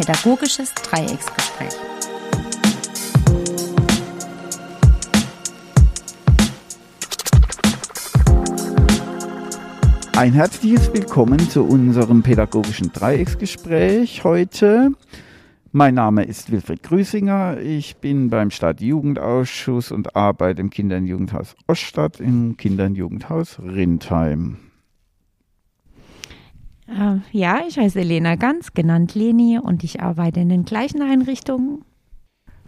Pädagogisches Dreiecksgespräch. Ein herzliches Willkommen zu unserem pädagogischen Dreiecksgespräch heute. Mein Name ist Wilfried Grüßinger. Ich bin beim Stadtjugendausschuss und arbeite im Kinder- und Jugendhaus Oststadt im Kinder- und Jugendhaus Rindheim. Äh, ja, ich heiße Lena Ganz, genannt Leni, und ich arbeite in den gleichen Einrichtungen.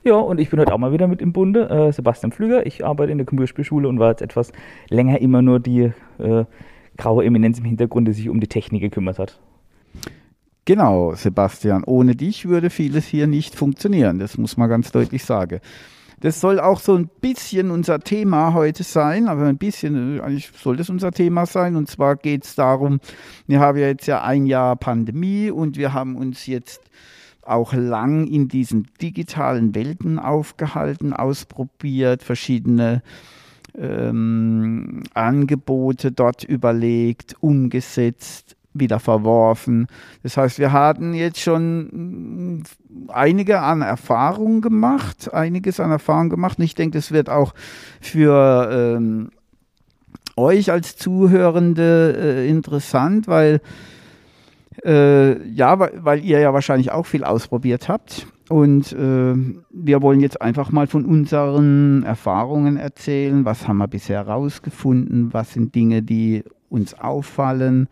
Ja, und ich bin heute auch mal wieder mit im Bunde. Äh, Sebastian Pflüger. Ich arbeite in der Computerspielschule und war jetzt etwas länger immer nur die äh, graue Eminenz im Hintergrund, die sich um die Technik gekümmert hat. Genau, Sebastian. Ohne dich würde vieles hier nicht funktionieren. Das muss man ganz deutlich sagen. Das soll auch so ein bisschen unser Thema heute sein, aber ein bisschen, eigentlich soll das unser Thema sein. Und zwar geht es darum, wir haben ja jetzt ja ein Jahr Pandemie und wir haben uns jetzt auch lang in diesen digitalen Welten aufgehalten, ausprobiert, verschiedene ähm, Angebote dort überlegt, umgesetzt, wieder verworfen. Das heißt, wir hatten jetzt schon mm, einige an Erfahrungen gemacht, einiges an Erfahrungen gemacht. Und ich denke, das wird auch für ähm, euch als Zuhörende äh, interessant, weil äh, ja, weil ihr ja wahrscheinlich auch viel ausprobiert habt. Und äh, wir wollen jetzt einfach mal von unseren Erfahrungen erzählen. Was haben wir bisher herausgefunden? Was sind Dinge, die uns auffallen,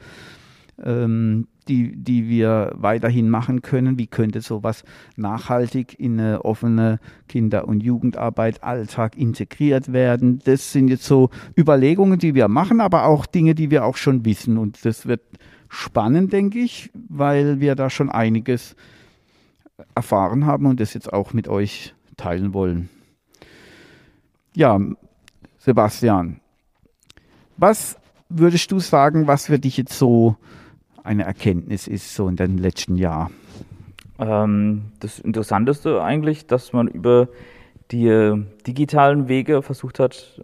ähm, die, die wir weiterhin machen können? Wie könnte sowas nachhaltig in eine offene Kinder- und Jugendarbeit, Alltag integriert werden? Das sind jetzt so Überlegungen, die wir machen, aber auch Dinge, die wir auch schon wissen. Und das wird spannend, denke ich, weil wir da schon einiges erfahren haben und das jetzt auch mit euch teilen wollen. Ja, Sebastian, was würdest du sagen, was für dich jetzt so eine Erkenntnis ist, so in dem letzten Jahr? Ähm, das Interessanteste eigentlich, dass man über die äh, digitalen Wege versucht hat,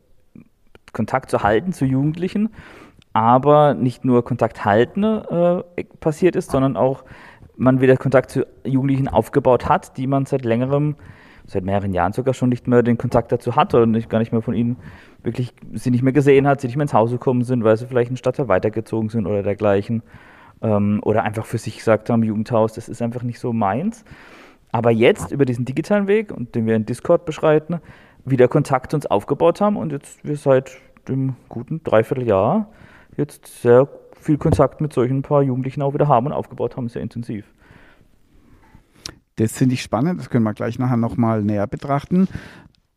Kontakt zu halten zu Jugendlichen, aber nicht nur Kontakt halten äh, passiert ist, sondern auch man wieder Kontakt zu Jugendlichen aufgebaut hat, die man seit längerem, seit mehreren Jahren sogar schon nicht mehr den Kontakt dazu hatte und nicht, gar nicht mehr von ihnen wirklich sie nicht mehr gesehen hat, sie nicht mehr ins Haus gekommen sind, weil sie vielleicht in Stadtteil weitergezogen sind oder dergleichen. Ähm, oder einfach für sich gesagt haben, Jugendhaus, das ist einfach nicht so meins. Aber jetzt über diesen digitalen Weg, und den wir in Discord beschreiten, wieder Kontakt uns aufgebaut haben und jetzt wir seit dem guten Dreivierteljahr jetzt sehr viel Kontakt mit solchen paar Jugendlichen auch wieder haben und aufgebaut haben, sehr intensiv. Das finde ich spannend, das können wir gleich nachher nochmal näher betrachten.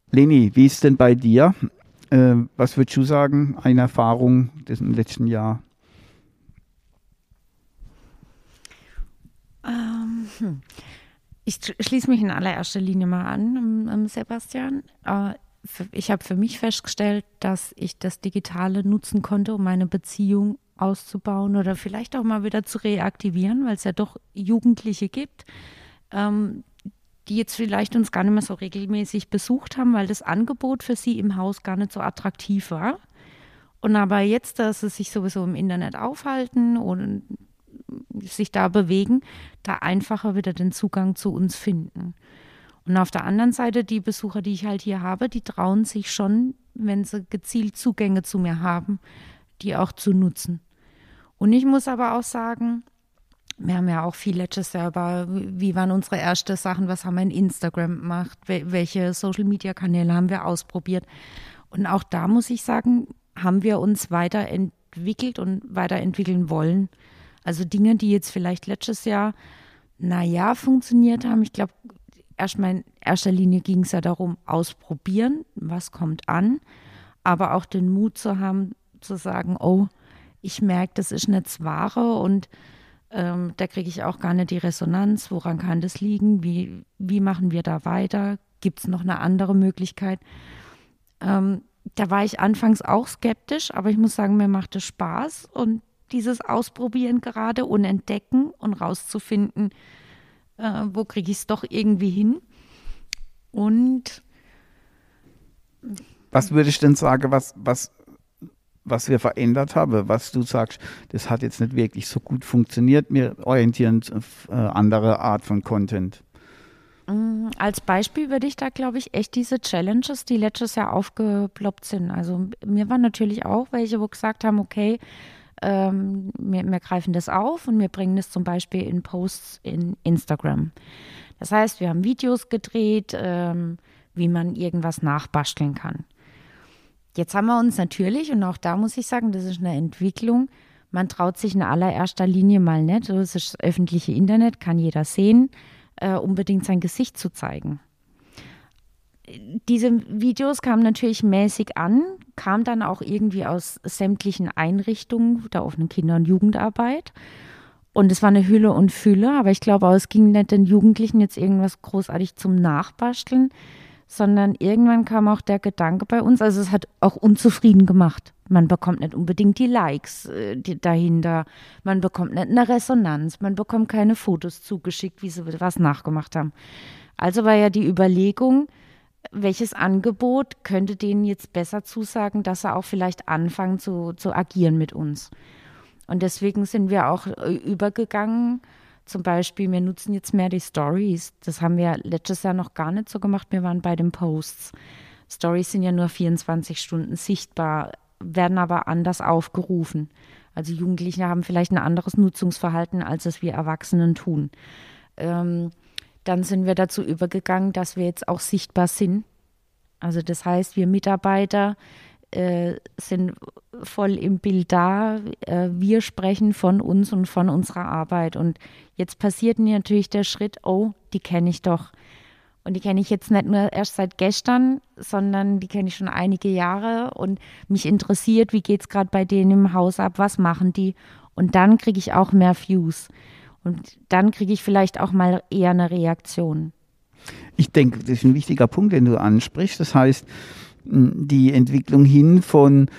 Leni, wie ist denn bei dir? Äh, was würdest du sagen, eine Erfahrung des letzten Jahr? Ähm, hm. Ich schließe mich in allererster Linie mal an, Sebastian. Äh, ich habe für mich festgestellt, dass ich das Digitale nutzen konnte, um meine Beziehung auszubauen oder vielleicht auch mal wieder zu reaktivieren, weil es ja doch Jugendliche gibt, ähm, die jetzt vielleicht uns gar nicht mehr so regelmäßig besucht haben, weil das Angebot für sie im Haus gar nicht so attraktiv war. Und aber jetzt, dass sie sich sowieso im Internet aufhalten und sich da bewegen, da einfacher wieder den Zugang zu uns finden. Und auf der anderen Seite, die Besucher, die ich halt hier habe, die trauen sich schon, wenn sie gezielt Zugänge zu mir haben, die auch zu nutzen. Und ich muss aber auch sagen, wir haben ja auch viel letztes Jahr wie waren unsere ersten Sachen, was haben wir in Instagram gemacht, welche Social-Media-Kanäle haben wir ausprobiert. Und auch da muss ich sagen, haben wir uns weiterentwickelt und weiterentwickeln wollen. Also Dinge, die jetzt vielleicht letztes Jahr, naja, funktioniert haben. Ich glaube, erstmal in erster Linie ging es ja darum, ausprobieren, was kommt an, aber auch den Mut zu haben, zu sagen, oh, ich merke, das ist nicht das Wahre und ähm, da kriege ich auch gar nicht die Resonanz. Woran kann das liegen? Wie, wie machen wir da weiter? Gibt es noch eine andere Möglichkeit? Ähm, da war ich anfangs auch skeptisch, aber ich muss sagen, mir macht es Spaß und dieses Ausprobieren gerade und entdecken und rauszufinden, äh, wo kriege ich es doch irgendwie hin. Und was würde ich denn sagen, was, was, was wir verändert haben, was du sagst, das hat jetzt nicht wirklich so gut funktioniert, wir orientieren auf äh, andere Art von Content. Mm, als Beispiel würde ich da, glaube ich, echt diese Challenges, die letztes Jahr aufgeploppt sind. Also mir waren natürlich auch welche, wo gesagt haben, okay, ähm, wir, wir, greifen das auf und wir bringen das zum Beispiel in Posts in Instagram. Das heißt, wir haben Videos gedreht, ähm, wie man irgendwas nachbasteln kann. Jetzt haben wir uns natürlich, und auch da muss ich sagen, das ist eine Entwicklung, man traut sich in allererster Linie mal nicht, das ist das öffentliche Internet, kann jeder sehen, äh, unbedingt sein Gesicht zu zeigen. Diese Videos kamen natürlich mäßig an, kam dann auch irgendwie aus sämtlichen Einrichtungen der offenen Kinder- und Jugendarbeit. Und es war eine Hülle und Fülle, aber ich glaube auch, es ging nicht den Jugendlichen jetzt irgendwas großartig zum Nachbasteln, sondern irgendwann kam auch der Gedanke bei uns, also es hat auch unzufrieden gemacht. Man bekommt nicht unbedingt die Likes äh, die dahinter, man bekommt nicht eine Resonanz, man bekommt keine Fotos zugeschickt, wie sie was nachgemacht haben. Also war ja die Überlegung, welches Angebot könnte denen jetzt besser zusagen, dass sie auch vielleicht anfangen zu, zu agieren mit uns. Und deswegen sind wir auch äh, übergegangen zum Beispiel, wir nutzen jetzt mehr die Stories. Das haben wir letztes Jahr noch gar nicht so gemacht. Wir waren bei den Posts. Stories sind ja nur 24 Stunden sichtbar, werden aber anders aufgerufen. Also Jugendliche haben vielleicht ein anderes Nutzungsverhalten, als es wir Erwachsenen tun. Ähm, dann sind wir dazu übergegangen, dass wir jetzt auch sichtbar sind. Also das heißt, wir Mitarbeiter äh, sind voll im Bild da. Äh, wir sprechen von uns und von unserer Arbeit. Und jetzt passiert mir natürlich der Schritt, oh, die kenne ich doch. Und die kenne ich jetzt nicht nur erst seit gestern, sondern die kenne ich schon einige Jahre. Und mich interessiert, wie geht es gerade bei denen im Haus ab, was machen die? Und dann kriege ich auch mehr Views. Und dann kriege ich vielleicht auch mal eher eine Reaktion. Ich denke, das ist ein wichtiger Punkt, den du ansprichst. Das heißt, die Entwicklung hin von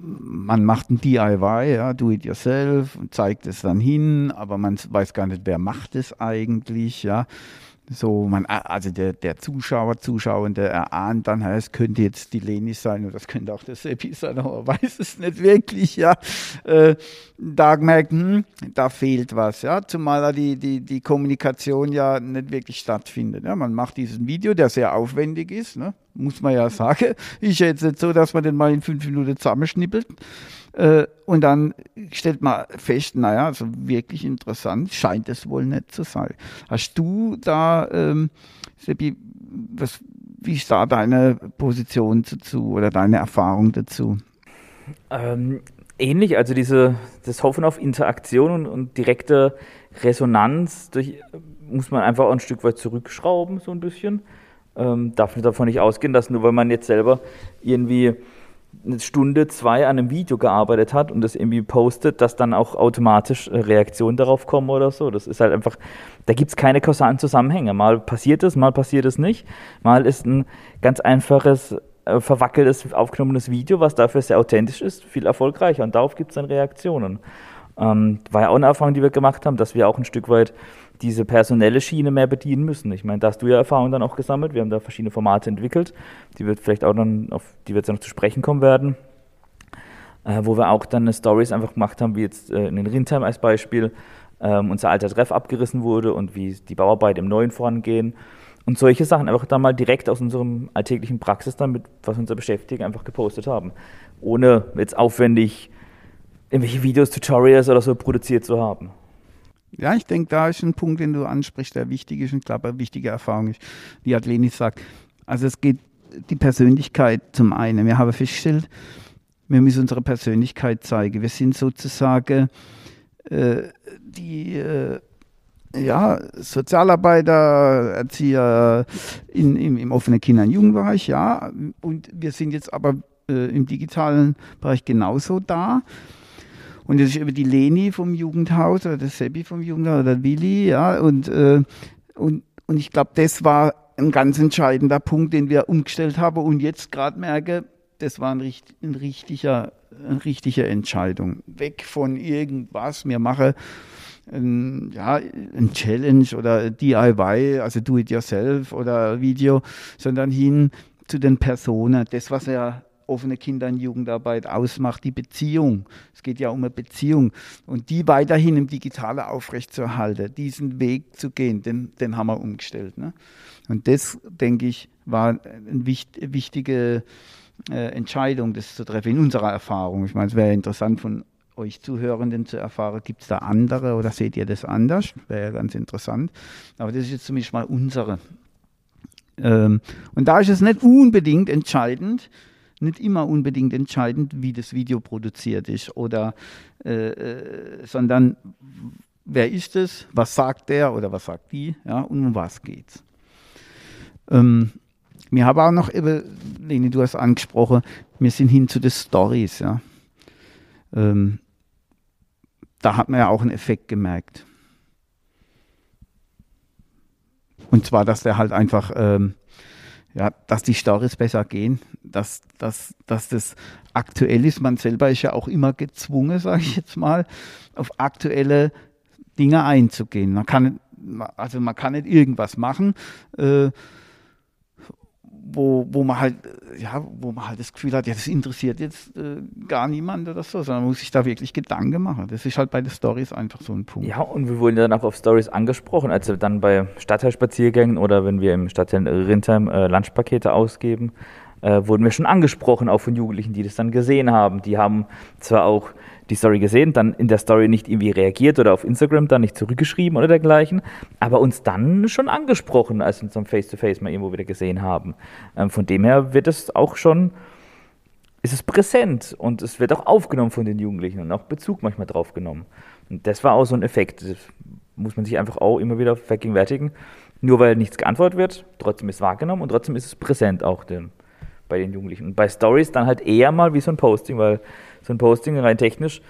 man macht ein DIY, ja, do it yourself und zeigt es dann hin, aber man weiß gar nicht, wer macht es eigentlich, ja. So, man, also der, der Zuschauer, Zuschauende erahnt dann, es könnte jetzt die Leni sein oder das könnte auch der Seppi sein, aber weiß es nicht wirklich, ja. Äh, da gemerkt, hm, da fehlt was, ja. Zumal da die, die, die Kommunikation ja nicht wirklich stattfindet. Ja. Man macht diesen Video, der sehr aufwendig ist, ne? Muss man ja sagen. Ist ja jetzt nicht so, dass man den mal in fünf Minuten zusammenschnippelt. Äh, und dann stellt man fest, naja, also wirklich interessant scheint es wohl nicht zu sein. Hast du da, ähm, Seppi, was, wie ist da deine Position dazu oder deine Erfahrung dazu? Ähm, ähnlich, also diese, das Hoffen auf Interaktion und, und direkte Resonanz durch, muss man einfach auch ein Stück weit zurückschrauben, so ein bisschen. Ähm, darf davon nicht ausgehen, dass nur weil man jetzt selber irgendwie eine Stunde, zwei an einem Video gearbeitet hat und das irgendwie postet, dass dann auch automatisch äh, Reaktionen darauf kommen oder so. Das ist halt einfach, da gibt es keine kausalen Zusammenhänge. Mal passiert es, mal passiert es nicht. Mal ist ein ganz einfaches, äh, verwackeltes, aufgenommenes Video, was dafür sehr authentisch ist, viel erfolgreicher und darauf gibt es dann Reaktionen. Ähm, war ja auch eine Erfahrung, die wir gemacht haben, dass wir auch ein Stück weit diese personelle Schiene mehr bedienen müssen. Ich meine, da hast du ja Erfahrung dann auch gesammelt. Wir haben da verschiedene Formate entwickelt, die wird vielleicht auch dann, auf die wir jetzt noch zu sprechen kommen werden, äh, wo wir auch dann Stories einfach gemacht haben, wie jetzt äh, in den Rindheim als Beispiel ähm, unser alter Treff abgerissen wurde und wie die Bauarbeit im Neuen vorangehen. Und solche Sachen einfach dann mal direkt aus unserem alltäglichen Praxis dann mit, was unser Beschäftigten einfach gepostet haben. Ohne jetzt aufwendig irgendwelche Videos, Tutorials oder so produziert zu haben. Ja, ich denke, da ist ein Punkt, den du ansprichst, der wichtig ist und glaube, eine wichtige Erfahrung ist, die Atleni sagt. Also es geht die Persönlichkeit zum einen. Wir haben festgestellt, wir müssen unsere Persönlichkeit zeigen. Wir sind sozusagen äh, die äh, ja, Sozialarbeiter, Erzieher in, im, im offenen Kinder- und Jugendbereich, ja. Und wir sind jetzt aber äh, im digitalen Bereich genauso da. Und das ist über die Leni vom Jugendhaus oder der Seppi vom Jugendhaus oder Willi, ja, und, äh, und, und ich glaube, das war ein ganz entscheidender Punkt, den wir umgestellt haben und jetzt gerade merke, das war ein, ein richtiger, eine richtige Entscheidung. Weg von irgendwas, wir machen ein, ja, ein Challenge oder DIY, also Do It Yourself oder Video, sondern hin zu den Personen. Das, was ja offene Kinder- und Jugendarbeit ausmacht, die Beziehung. Es geht ja um eine Beziehung. Und die weiterhin im Digitalen aufrechtzuerhalten, diesen Weg zu gehen, den, den haben wir umgestellt. Ne? Und das, denke ich, war eine wichtige äh, Entscheidung, das zu treffen, in unserer Erfahrung. Ich meine, es wäre interessant von euch Zuhörenden zu erfahren, gibt es da andere oder seht ihr das anders? Wäre ja ganz interessant. Aber das ist jetzt zumindest mal unsere. Ähm, und da ist es nicht unbedingt entscheidend, nicht immer unbedingt entscheidend, wie das Video produziert ist oder äh, äh sondern wer ist es, was sagt der oder was sagt die, ja, und um was geht's. Ähm, wir haben auch noch, Leni, du hast angesprochen, wir sind hin zu den Stories, ja. Ähm, da hat man ja auch einen Effekt gemerkt. Und zwar, dass der halt einfach, ähm, ja, dass die Stories besser gehen, dass, dass, dass das aktuell ist. Man selber ist ja auch immer gezwungen, sage ich jetzt mal, auf aktuelle Dinge einzugehen. Man kann, also man kann nicht irgendwas machen. Äh, wo, wo man halt, ja, wo man halt das Gefühl hat, ja, das interessiert jetzt äh, gar niemand oder so, sondern man muss sich da wirklich Gedanken machen. Das ist halt bei den Stories einfach so ein Punkt. Ja, und wir wurden dann auch auf Stories angesprochen, also dann bei Stadtteilspaziergängen oder wenn wir im Stadtteil Rindheim äh, Lunchpakete ausgeben, äh, wurden wir schon angesprochen, auch von Jugendlichen, die das dann gesehen haben. Die haben zwar auch die Story gesehen, dann in der Story nicht irgendwie reagiert oder auf Instagram dann nicht zurückgeschrieben oder dergleichen, aber uns dann schon angesprochen, als wir uns am Face-to-Face mal irgendwo wieder gesehen haben. Ähm, von dem her wird es auch schon, ist es präsent und es wird auch aufgenommen von den Jugendlichen und auch Bezug manchmal drauf genommen. Und das war auch so ein Effekt. Das muss man sich einfach auch immer wieder vergegenwärtigen. Nur weil nichts geantwortet wird, trotzdem ist wahrgenommen und trotzdem ist es präsent auch den, bei den Jugendlichen. Und bei Stories dann halt eher mal wie so ein Posting, weil so ein Posting rein technisch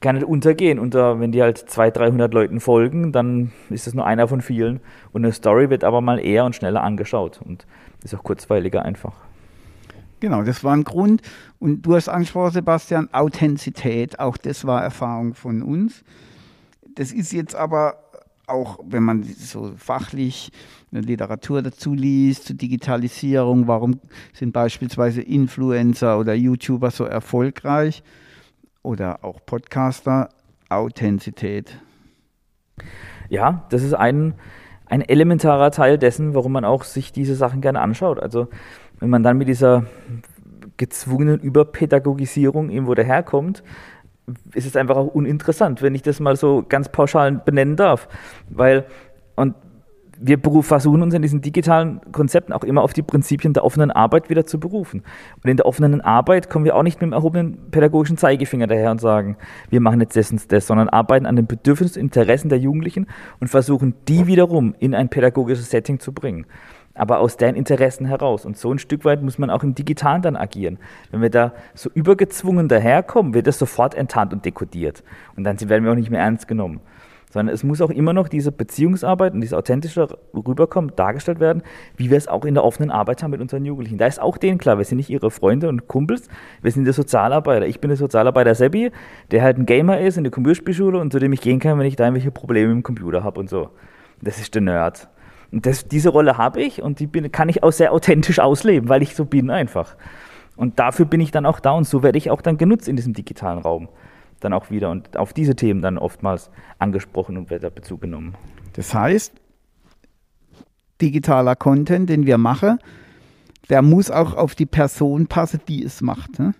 kann nicht untergehen. Und uh, wenn die halt 200, 300 Leuten folgen, dann ist das nur einer von vielen. Und eine Story wird aber mal eher und schneller angeschaut und ist auch kurzweiliger einfach. Genau, das war ein Grund. Und du hast angesprochen, Sebastian, Authentizität, auch das war Erfahrung von uns. Das ist jetzt aber auch, wenn man so fachlich eine Literatur dazu liest, zur Digitalisierung, warum sind beispielsweise Influencer oder YouTuber so erfolgreich oder auch Podcaster, Authentizität. Ja, das ist ein, ein elementarer Teil dessen, warum man auch sich diese Sachen gerne anschaut. Also wenn man dann mit dieser gezwungenen Überpädagogisierung irgendwo daherkommt, ist es einfach auch uninteressant, wenn ich das mal so ganz pauschal benennen darf. Weil, und wir versuchen uns in diesen digitalen Konzepten auch immer auf die Prinzipien der offenen Arbeit wieder zu berufen. Und in der offenen Arbeit kommen wir auch nicht mit dem erhobenen pädagogischen Zeigefinger daher und sagen, wir machen jetzt das und das, sondern arbeiten an den Bedürfnissen und Interessen der Jugendlichen und versuchen, die wiederum in ein pädagogisches Setting zu bringen aber aus deren Interessen heraus. Und so ein Stück weit muss man auch im Digitalen dann agieren. Wenn wir da so übergezwungen daherkommen, wird das sofort enttarnt und dekodiert. Und dann werden wir auch nicht mehr ernst genommen. Sondern es muss auch immer noch diese Beziehungsarbeit und diese authentische Rüberkommen dargestellt werden, wie wir es auch in der offenen Arbeit haben mit unseren Jugendlichen. Da ist auch denen klar, wir sind nicht ihre Freunde und Kumpels, wir sind der Sozialarbeiter. Ich bin der Sozialarbeiter Sebi, der halt ein Gamer ist in der Computerspielschule und zu dem ich gehen kann, wenn ich da irgendwelche Probleme dem Computer habe und so. Das ist der Nerd. Und das, diese Rolle habe ich und die bin, kann ich auch sehr authentisch ausleben, weil ich so bin einfach. Und dafür bin ich dann auch da und so werde ich auch dann genutzt in diesem digitalen Raum. Dann auch wieder und auf diese Themen dann oftmals angesprochen und wird Bezug genommen. Das heißt, digitaler Content, den wir machen, der muss auch auf die Person passen, die es macht. Ne?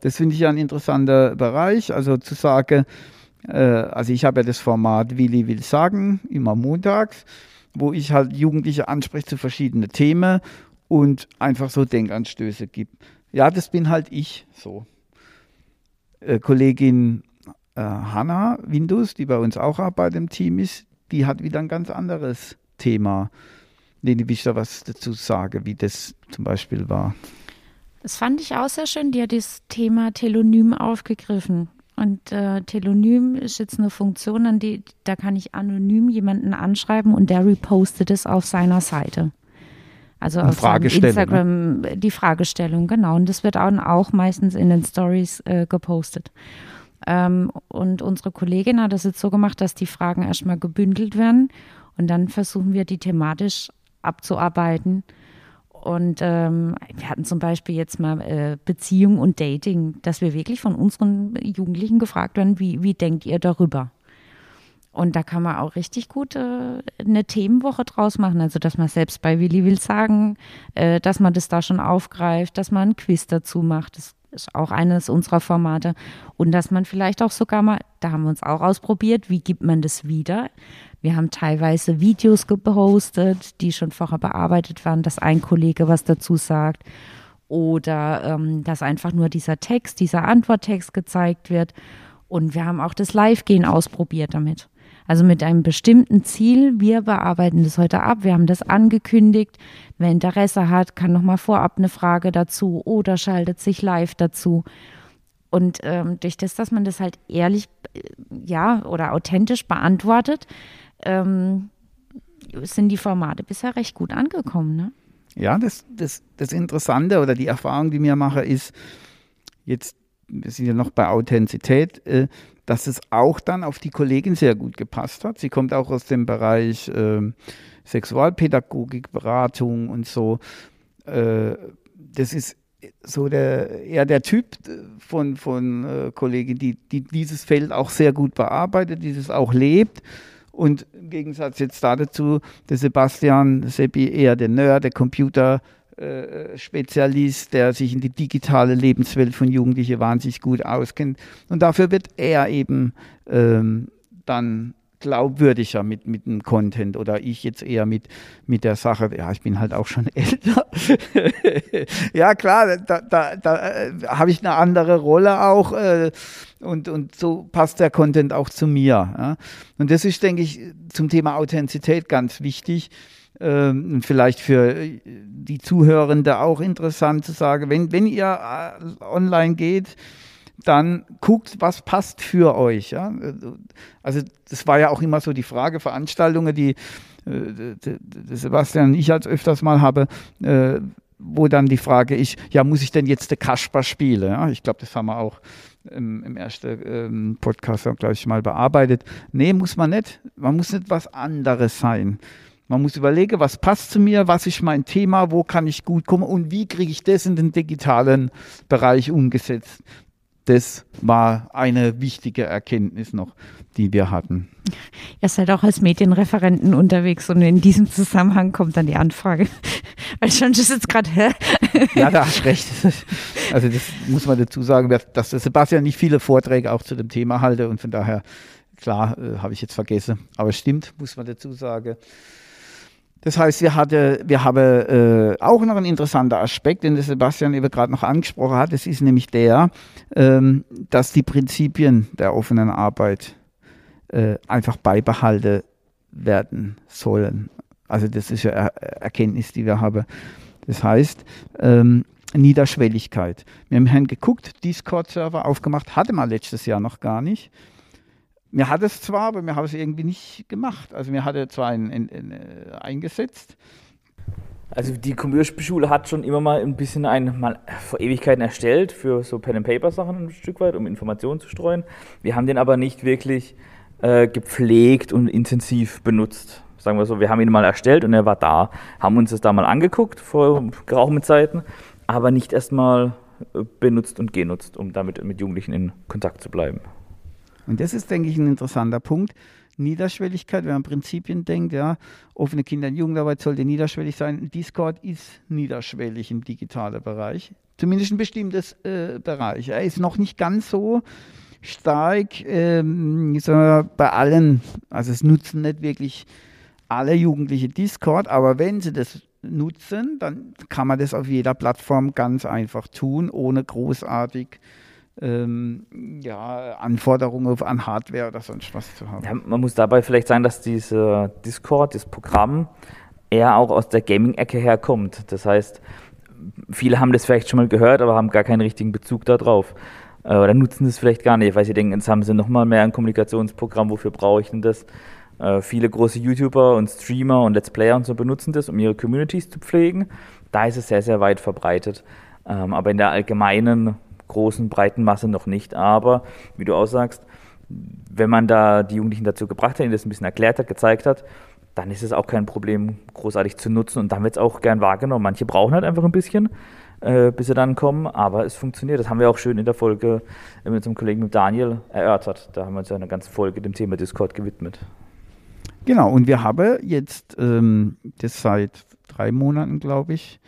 Das finde ich ja ein interessanter Bereich. Also zu sagen, äh, also ich habe ja das Format Willi will sagen, immer montags wo ich halt Jugendliche anspreche zu verschiedenen Themen und einfach so Denkanstöße gibt. Ja, das bin halt ich so. Äh, Kollegin äh, Hanna Windus, die bei uns auch arbeitet im Team ist, die hat wieder ein ganz anderes Thema. Leni, will ich da was dazu sagen, wie das zum Beispiel war? Das fand ich auch sehr schön. Die hat das Thema Telonym aufgegriffen. Und äh, Telonym ist jetzt eine Funktion, an die, da kann ich anonym jemanden anschreiben und der repostet es auf seiner Seite. Also auf Instagram ne? die Fragestellung, genau. Und das wird auch, auch meistens in den Stories äh, gepostet. Ähm, und unsere Kollegin hat das jetzt so gemacht, dass die Fragen erstmal gebündelt werden und dann versuchen wir die thematisch abzuarbeiten Und ähm, wir hatten zum Beispiel jetzt mal äh, Beziehung und Dating, dass wir wirklich von unseren Jugendlichen gefragt werden, wie, wie denkt ihr darüber? Und da kann man auch richtig gut äh, eine Themenwoche draus machen. Also, dass man selbst bei Willi will sagen, äh, dass man das da schon aufgreift, dass man ein Quiz dazu macht. Das ist auch eines unserer Formate. Und dass man vielleicht auch sogar mal, da haben wir uns auch ausprobiert, wie gibt man das wieder? Wir haben teilweise Videos gepostet, die schon vorher bearbeitet waren, dass ein Kollege was dazu sagt. Oder ähm, dass einfach nur dieser Text, dieser Antworttext gezeigt wird. Und wir haben auch das Live-Gehen ausprobiert damit. Also mit einem bestimmten Ziel. Wir bearbeiten das heute ab. Wir haben das angekündigt. Wer Interesse hat, kann nochmal vorab eine Frage dazu oder schaltet sich live dazu. Und ähm, durch das, dass man das halt ehrlich, äh, ja, oder authentisch beantwortet, ähm, sind die Formate bisher recht gut angekommen. Ne? Ja, das, das, das Interessante oder die Erfahrung, die mir mache, ist, jetzt, wir sind ja noch bei Authentizität, äh, dass es auch dann auf die Kollegin sehr gut gepasst hat. Sie kommt auch aus dem Bereich äh, Sexualpädagogik, Beratung und so. Äh, das ist so der, eher der Typ von, von äh, Kollegin, die, die dieses Feld auch sehr gut bearbeitet, dieses auch lebt. Und im Gegensatz jetzt dazu, der Sebastian Seppi eher der Nerd, der Computer, Spezialist, der sich in die digitale Lebenswelt von Jugendlichen wahnsinnig gut auskennt. Und dafür wird er eben ähm, dann glaubwürdiger mit, mit dem Content oder ich jetzt eher mit, mit der Sache, ja, ich bin halt auch schon älter. ja, klar, da, da, da äh, habe ich eine andere Rolle auch äh, und, und so passt der Content auch zu mir. Ja. Und das ist, denke ich, zum Thema Authentizität ganz wichtig ähm, vielleicht für äh, die Zuhörende auch interessant zu sagen, wenn, wenn ihr äh, online geht, dann guckt, was passt für euch. Ja? Also das war ja auch immer so die Frage, Veranstaltungen, die äh, Sebastian und ich als öfters mal habe, äh, wo dann die Frage ist, ja, muss ich denn jetzt der Kasper spielen? Ja? Ich glaube, das haben wir auch im, im ersten ähm, Podcast, glaube ich, mal bearbeitet. Nee, muss man nicht. Man muss nicht was anderes sein. Man muss überlegen, was passt zu mir, was ist mein Thema, wo kann ich gut kommen und wie kriege ich das in den digitalen Bereich umgesetzt. Das war eine wichtige Erkenntnis noch, die wir hatten. Ihr seid auch als Medienreferenten unterwegs und in diesem Zusammenhang kommt dann die Anfrage. Weil schon ist jetzt gerade, hä? Ja, da hast recht. Also das muss man dazu sagen, dass Sebastian nicht viele Vorträge auch zu dem Thema halte und von daher, klar, äh, habe ich jetzt vergessen. Aber es stimmt, muss man dazu sagen. Das heißt, wir, hatte, wir haben äh, auch noch einen interessanten Aspekt, den Sebastian eben gerade noch angesprochen hat. Das ist nämlich der, ähm, dass die Prinzipien der offenen Arbeit äh, einfach beibehalten werden sollen. Also das ist ja er Erkenntnis, die wir haben. Das heißt, ähm, Niederschwelligkeit. Wir haben geguckt, Discord-Server aufgemacht, hatte man letztes Jahr noch gar nicht. Mir hat es zwar, aber mir habe es irgendwie nicht gemacht. Also mir hat er zwar ein, ein, ein, äh, eingesetzt. Also die Commerce-Schule hat schon immer mal ein bisschen ein, mal vor Ewigkeiten erstellt für so Pen-and-Paper-Sachen ein Stück weit, um Informationen zu streuen. Wir haben den aber nicht wirklich äh, gepflegt und intensiv benutzt. Sagen wir so, wir haben ihn mal erstellt und er war da, haben uns das da mal angeguckt vor geraumen Zeiten, aber nicht erstmal äh, benutzt und genutzt, um damit mit Jugendlichen in Kontakt zu bleiben. Und das ist, denke ich, ein interessanter Punkt. Niederschwelligkeit, wenn man Prinzipien denkt, ja, offene Kinder- und Jugendarbeit sollte niederschwellig sein. Discord ist niederschwellig im digitalen Bereich, zumindest ein bestimmtes äh, Bereich. Er ist noch nicht ganz so stark ähm, bei allen, also es nutzen nicht wirklich alle Jugendliche Discord, aber wenn sie das nutzen, dann kann man das auf jeder Plattform ganz einfach tun, ohne großartig ähm, ja, Anforderungen an Hardware oder sonst was zu haben. Ja, man muss dabei vielleicht sagen, dass diese Discord, das Programm, eher auch aus der Gaming-Ecke herkommt. Das heißt, viele haben das vielleicht schon mal gehört, aber haben gar keinen richtigen Bezug darauf. Äh, oder nutzen das vielleicht gar nicht, weil sie denken, jetzt haben sie nochmal mehr ein Kommunikationsprogramm, wofür brauche ich denn das? Äh, viele große YouTuber und Streamer und Let's Player und so benutzen das, um ihre Communities zu pflegen. Da ist es sehr, sehr weit verbreitet. Ähm, aber in der allgemeinen großen, breiten Masse noch nicht. Aber, wie du auch sagst, wenn man da die Jugendlichen dazu gebracht hat, ihnen das ein bisschen erklärt hat, gezeigt hat, dann ist es auch kein Problem, großartig zu nutzen und dann wird es auch gern wahrgenommen. Manche brauchen halt einfach ein bisschen, äh, bis sie dann kommen, aber es funktioniert. Das haben wir auch schön in der Folge mit unserem Kollegen mit Daniel erörtert. Da haben wir uns ja eine ganze Folge dem Thema Discord gewidmet. Genau, und wir haben jetzt ähm, das seit drei Monaten, glaube ich,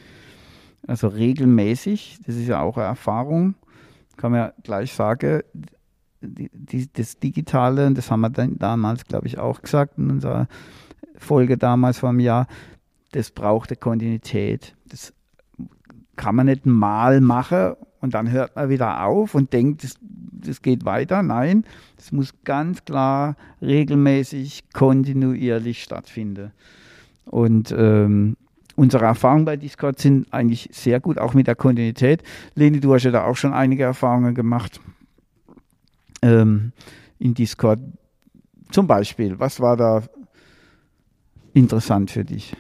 also regelmäßig, das ist ja auch eine Erfahrung, kann man ja gleich sagen, die, die, das Digitale, das haben wir dann damals, glaube ich, auch gesagt in unserer Folge damals vor einem Jahr, das braucht eine Kontinuität. Das kann man nicht mal machen und dann hört man wieder auf und denkt, das, das geht weiter. Nein, es muss ganz klar regelmäßig, kontinuierlich stattfinden. Und ähm, unsere Erfahrungen bei Discord sind eigentlich sehr gut, auch mit der Kontinuität. Leni, du hast ja da auch schon einige Erfahrungen gemacht ähm, in Discord. Zum Beispiel, was war da interessant für dich?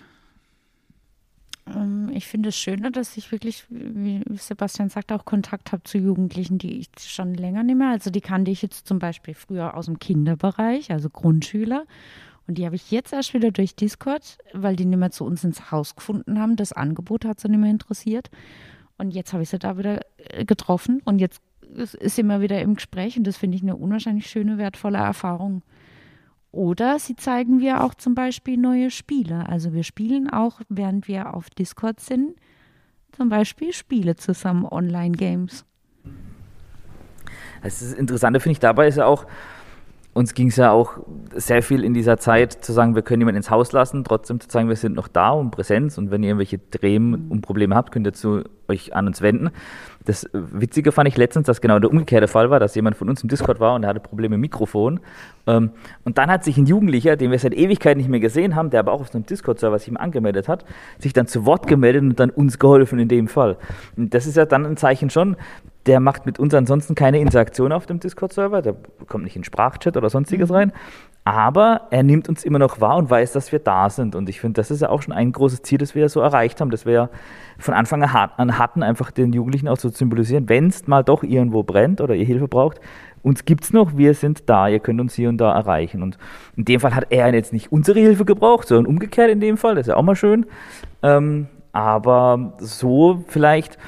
Ähm, ich finde es schöner, dass ich wirklich, wie Sebastian sagt, auch Kontakt habe zu Jugendlichen, die ich schon länger nicht mehr. Also die kannte ich jetzt zum Beispiel früher aus dem Kinderbereich, also Grundschüler. Und die habe ich jetzt erst wieder durch Discord, weil die nicht mehr zu uns ins Haus gefunden haben. Das Angebot hat sie nicht mehr interessiert. Und jetzt habe ich sie da wieder äh, getroffen und jetzt ist sie immer wieder im Gespräch und das finde ich eine unwahrscheinlich schöne, wertvolle Erfahrung. Oder sie zeigen wir auch zum Beispiel neue Spiele. Also wir spielen auch, während wir auf Discord sind, zum Beispiel Spiele zusammen, Online-Games. Das Interessante finde ich dabei ist ja auch, uns ging es ja auch sehr viel in dieser Zeit zu sagen, wir können jemanden ins Haus lassen, trotzdem zu sagen, wir sind noch da und Präsenz und wenn ihr irgendwelche Drehen und Probleme habt, könnt ihr zu euch an uns wenden. Das Witzige fand ich letztens, dass genau der umgekehrte Fall war, dass jemand von uns im Discord war und er hatte Probleme mit Mikrofon. Ähm, und dann hat sich ein Jugendlicher, den wir seit Ewigkeit nicht mehr gesehen haben, der aber auch auf einem Discord-Server sich angemeldet hat, sich dann zu Wort gemeldet und dann uns geholfen in dem Fall. Und das ist ja dann ein Zeichen schon, der macht mit uns ansonsten keine Interaktion auf dem Discord-Server, der kommt nicht in Sprachchat oder sonstiges mhm. rein, aber er nimmt uns immer noch wahr und weiß, dass wir da sind. Und ich finde, das ist ja auch schon ein großes Ziel, das wir ja so erreicht haben, dass wir ja von Anfang an hatten, einfach den Jugendlichen auch so zu symbolisieren, wenn es mal doch irgendwo brennt oder ihr Hilfe braucht, uns gibt es noch, wir sind da, ihr könnt uns hier und da erreichen. Und in dem Fall hat er jetzt nicht unsere Hilfe gebraucht, sondern umgekehrt in dem Fall, das ist ja auch mal schön. Ähm, aber so vielleicht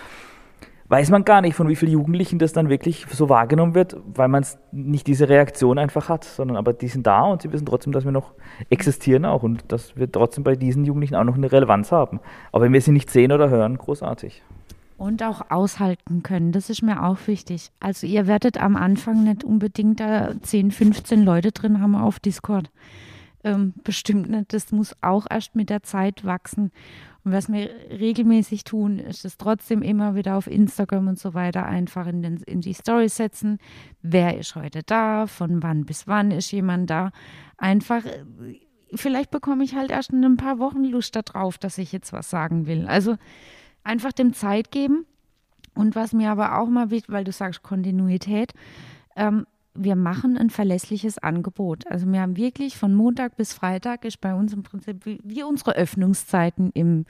weiß man gar nicht, von wie vielen Jugendlichen das dann wirklich so wahrgenommen wird, weil man nicht diese Reaktion einfach hat, sondern aber die sind da und sie wissen trotzdem, dass wir noch existieren auch und dass wir trotzdem bei diesen Jugendlichen auch noch eine Relevanz haben. Aber wenn wir sie nicht sehen oder hören, großartig. Und auch aushalten können, das ist mir auch wichtig. Also ihr werdet am Anfang nicht unbedingt da 10, 15 Leute drin haben auf Discord. Ähm, bestimmt nicht. Das muss auch erst mit der Zeit wachsen. Und was wir regelmäßig tun, ist es trotzdem immer wieder auf Instagram und so weiter einfach in, den, in die Story setzen. Wer ist heute da? Von wann bis wann ist jemand da? Einfach, vielleicht bekomme ich halt erst in ein paar Wochen Lust darauf, dass ich jetzt was sagen will. Also einfach dem Zeit geben. Und was mir aber auch mal wichtig, weil du sagst Kontinuität, ähm, wir machen ein verlässliches Angebot. Also wir haben wirklich von Montag bis Freitag ist bei uns im Prinzip wie, wie unsere Öffnungszeiten im,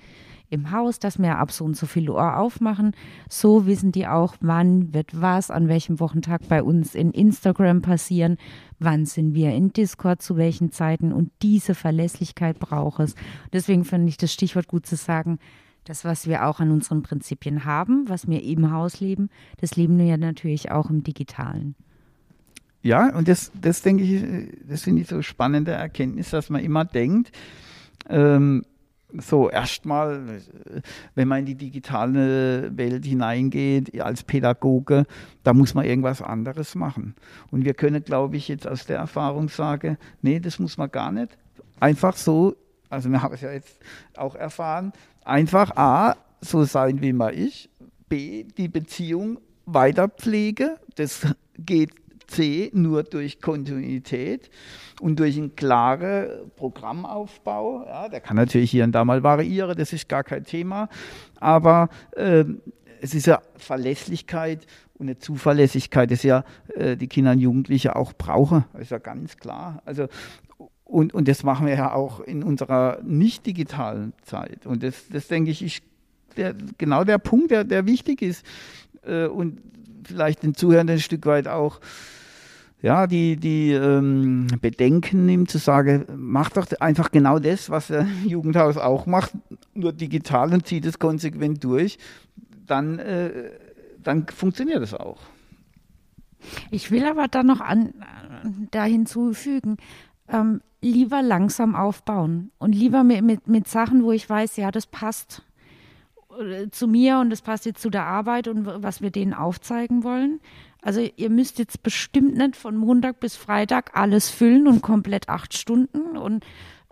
im Haus, dass wir ab so und so viel Uhr aufmachen. So wissen die auch, wann wird was an welchem Wochentag bei uns in Instagram passieren, wann sind wir in Discord zu welchen Zeiten und diese Verlässlichkeit braucht es. Deswegen finde ich das Stichwort gut zu sagen, das, was wir auch an unseren Prinzipien haben, was wir im Haus leben, das leben wir ja natürlich auch im Digitalen. Ja, und das, das denke ich, das finde ich so spannende Erkenntnis, dass man immer denkt, ähm, so erstmal, wenn man in die digitale Welt hineingeht als Pädagoge, da muss man irgendwas anderes machen. Und wir können, glaube ich, jetzt aus der Erfahrung sagen, nee, das muss man gar nicht. Einfach so, also wir haben es ja jetzt auch erfahren, einfach A, so sein wie man ist, B, die Beziehung weiter pflege, das geht C nur durch Kontinuität und durch einen klaren Programmaufbau. Ja, der kann natürlich hier und da mal variieren, das ist gar kein Thema. Aber äh, es ist ja Verlässlichkeit und eine Zuverlässigkeit, das ja äh, die Kinder und Jugendliche auch brauchen. Das ist ja ganz klar. Also und, und das machen wir ja auch in unserer nicht digitalen Zeit. Und das, das denke ich, ist der, genau der Punkt, der, der wichtig ist. Äh, und vielleicht den Zuhörern ein Stück weit auch ja, die, die ähm, Bedenken nimmt, zu sagen, mach doch einfach genau das, was der Jugendhaus auch macht, nur digital und zieht es konsequent durch, dann, äh, dann funktioniert es auch. Ich will aber dann noch an, da hinzufügen, ähm, lieber langsam aufbauen und lieber mit, mit, mit Sachen, wo ich weiß, ja, das passt äh, zu mir und das passt jetzt zu der Arbeit und was wir denen aufzeigen wollen. Also ihr müsst jetzt bestimmt nicht von Montag bis Freitag alles füllen und komplett acht Stunden und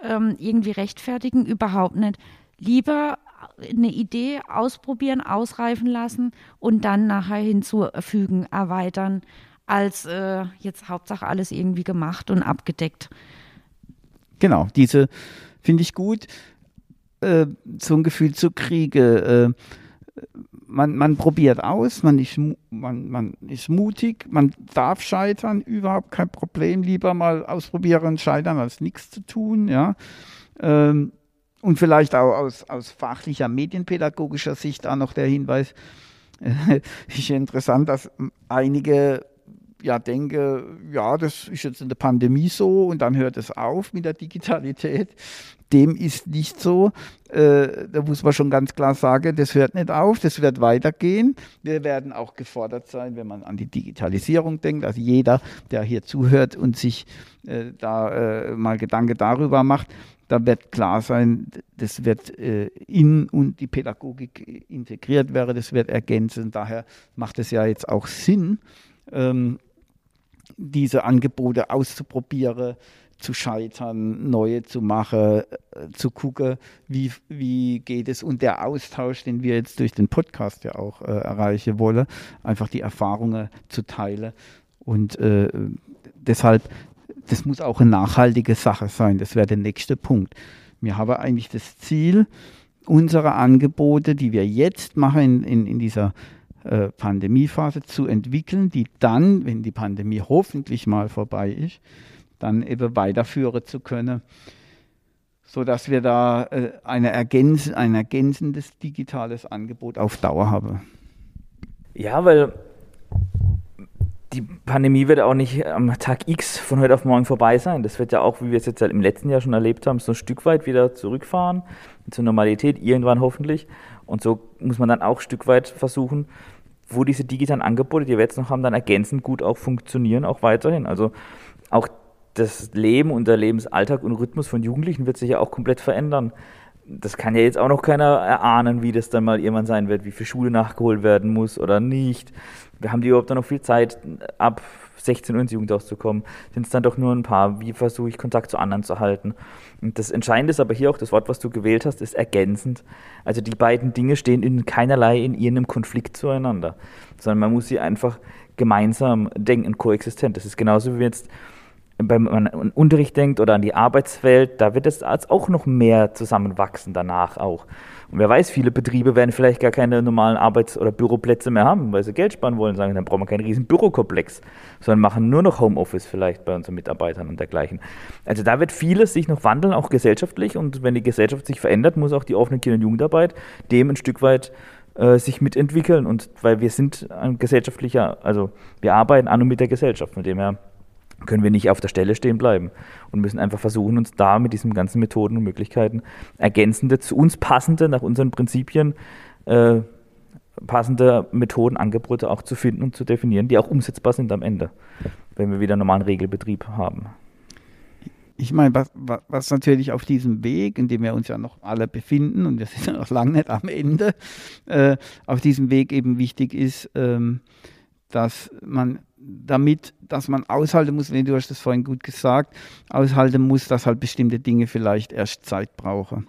ähm, irgendwie rechtfertigen, überhaupt nicht. Lieber eine Idee ausprobieren, ausreifen lassen und dann nachher hinzufügen, erweitern, als äh, jetzt Hauptsache alles irgendwie gemacht und abgedeckt. Genau, diese finde ich gut, äh, so ein Gefühl zu kriegen. Äh, man, man probiert aus, man ist, man, man ist mutig, man darf scheitern, überhaupt kein Problem. Lieber mal ausprobieren scheitern, als nichts zu tun. Ja. Ähm, und vielleicht auch aus, aus fachlicher, medienpädagogischer Sicht auch noch der Hinweis, äh, ist interessant, dass einige ja denke, ja, das ist jetzt in der Pandemie so und dann hört es auf mit der Digitalität. Dem ist nicht so. Äh, da muss man schon ganz klar sagen, das hört nicht auf, das wird weitergehen. Wir werden auch gefordert sein, wenn man an die Digitalisierung denkt. Also jeder, der hier zuhört und sich äh, da äh, mal Gedanke darüber macht, da wird klar sein, das wird äh, in und die Pädagogik integriert werden, das wird ergänzen. Daher macht es ja jetzt auch Sinn, ähm, diese Angebote auszuprobieren, zu scheitern, neue zu machen, äh, zu gucken, wie, wie geht es. Und der Austausch, den wir jetzt durch den Podcast ja auch äh, erreichen wollen, einfach die Erfahrungen zu teilen. Und äh, deshalb, das muss auch eine nachhaltige Sache sein, das wäre der nächste Punkt. Wir haben eigentlich das Ziel, unsere Angebote, die wir jetzt machen in, in, in dieser äh, Pandemiephase zu entwickeln, die dann, wenn die Pandemie hoffentlich mal vorbei ist, dann eben weiterführen zu können, sodass wir da äh, eine Ergänz ein ergänzendes digitales Angebot auf Dauer haben. Ja, weil die Pandemie wird auch nicht am Tag X von heute auf morgen vorbei sein. Das wird ja auch, wie wir es jetzt im letzten Jahr schon erlebt haben, so ein Stück weit wieder zurückfahren zur Normalität, irgendwann hoffentlich. Und so muss man dann auch ein Stück weit versuchen, wo diese digitalen Angebote, die wir jetzt noch haben, dann ergänzend gut auch funktionieren, auch weiterhin. Also auch das Leben und der Lebensalltag und Rhythmus von Jugendlichen wird sich ja auch komplett verändern. Das kann ja jetzt auch noch keiner erahnen, wie das dann mal irgendwann sein wird, wie viel Schule nachgeholt werden muss oder nicht. Wir haben die überhaupt noch viel Zeit, ab 16 Uhr ins Jugendhaus zu kommen. Sind es dann doch nur ein paar? Wie versuche ich Kontakt zu anderen zu halten? Und das Entscheidende ist aber hier auch, das Wort, was du gewählt hast, ist ergänzend. Also die beiden Dinge stehen in keinerlei in ihrem Konflikt zueinander, sondern man muss sie einfach gemeinsam denken, koexistent. Das ist genauso wie jetzt beim man an Unterricht denkt oder an die Arbeitswelt, da wird es auch noch mehr zusammenwachsen danach auch. Und wer weiß, viele Betriebe werden vielleicht gar keine normalen Arbeits- oder Büroplätze mehr haben, weil sie Geld sparen wollen, sagen, dann brauchen wir keinen riesen Bürokomplex, sondern machen nur noch Homeoffice vielleicht bei unseren Mitarbeitern und dergleichen. Also da wird vieles sich noch wandeln, auch gesellschaftlich. Und wenn die Gesellschaft sich verändert, muss auch die offene Kinder- und Jugendarbeit dem ein Stück weit äh, sich mitentwickeln. Und weil wir sind ein gesellschaftlicher, also wir arbeiten an und mit der Gesellschaft, von dem her können wir nicht auf der Stelle stehen bleiben und müssen einfach versuchen, uns da mit diesen ganzen Methoden und Möglichkeiten ergänzende, zu uns passende, nach unseren Prinzipien äh, passende Methoden, Angebote auch zu finden und zu definieren, die auch umsetzbar sind am Ende, wenn wir wieder normalen Regelbetrieb haben. Ich meine, was, was natürlich auf diesem Weg, in dem wir uns ja noch alle befinden, und wir sind ja noch lange nicht am Ende, äh, auf diesem Weg eben wichtig ist, ähm, dass man damit, dass man aushalten muss, wenn du hast das vorhin gut gesagt, aushalten muss, dass halt bestimmte Dinge vielleicht erst Zeit brauchen.